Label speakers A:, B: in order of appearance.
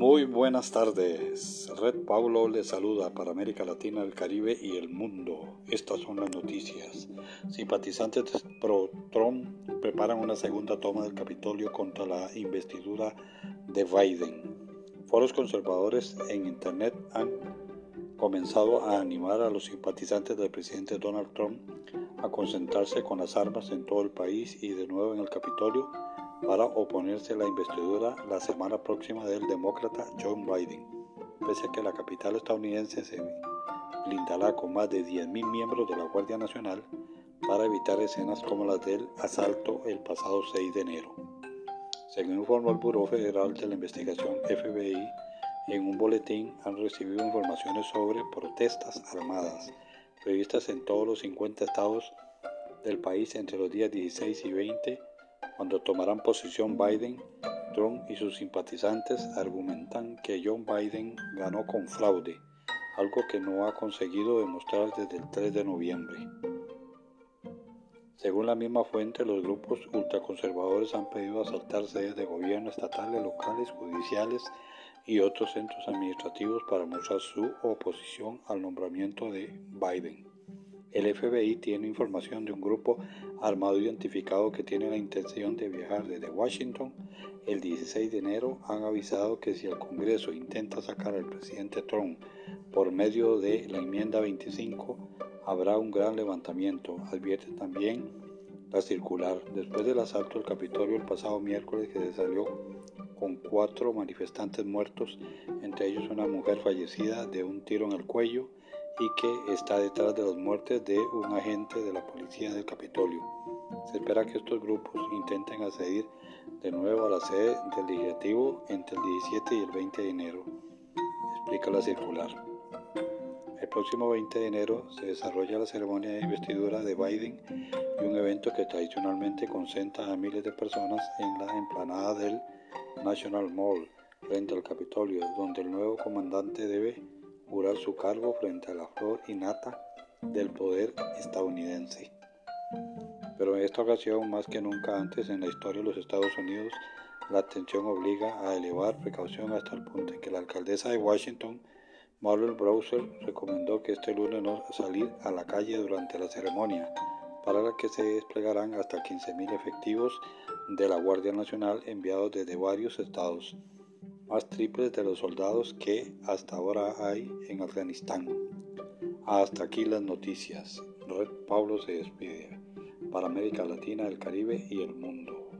A: Muy buenas tardes. Red Pablo les saluda para América Latina, el Caribe y el mundo. Estas son las noticias. Simpatizantes pro Trump preparan una segunda toma del Capitolio contra la investidura de Biden. Foros conservadores en Internet han comenzado a animar a los simpatizantes del presidente Donald Trump a concentrarse con las armas en todo el país y de nuevo en el Capitolio para oponerse a la investidura la semana próxima del demócrata John Biden. Pese a que la capital estadounidense se blindará con más de 10.000 miembros de la Guardia Nacional para evitar escenas como las del asalto el pasado 6 de enero. Según informó el Buró Federal de la Investigación FBI, en un boletín han recibido informaciones sobre protestas armadas previstas en todos los 50 estados del país entre los días 16 y 20 cuando tomarán posición Biden, Trump y sus simpatizantes argumentan que John Biden ganó con fraude, algo que no ha conseguido demostrar desde el 3 de noviembre. Según la misma fuente, los grupos ultraconservadores han pedido asaltar sedes de gobierno estatales, locales, judiciales y otros centros administrativos para mostrar su oposición al nombramiento de Biden. El FBI tiene información de un grupo armado identificado que tiene la intención de viajar desde Washington. El 16 de enero han avisado que si el Congreso intenta sacar al presidente Trump por medio de la enmienda 25, habrá un gran levantamiento. Advierte también la circular. Después del asalto al Capitolio el pasado miércoles que se salió con cuatro manifestantes muertos, entre ellos una mujer fallecida de un tiro en el cuello y que está detrás de las muertes de un agente de la policía del Capitolio. Se espera que estos grupos intenten acceder de nuevo a la sede del legislativo entre el 17 y el 20 de enero, explica la circular. El próximo 20 de enero se desarrolla la ceremonia de investidura de Biden y un evento que tradicionalmente concentra a miles de personas en la emplanada del National Mall frente al Capitolio, donde el nuevo comandante debe jurar su cargo frente a la flor innata del poder estadounidense. Pero en esta ocasión, más que nunca antes en la historia de los Estados Unidos, la atención obliga a elevar precaución hasta el punto en que la alcaldesa de Washington, Marlon Browser, recomendó que este lunes no salir a la calle durante la ceremonia, para la que se desplegarán hasta 15.000 efectivos de la Guardia Nacional enviados desde varios estados más triples de los soldados que hasta ahora hay en Afganistán. Hasta aquí las noticias. Red Pablo se despide para América Latina, el Caribe y el mundo.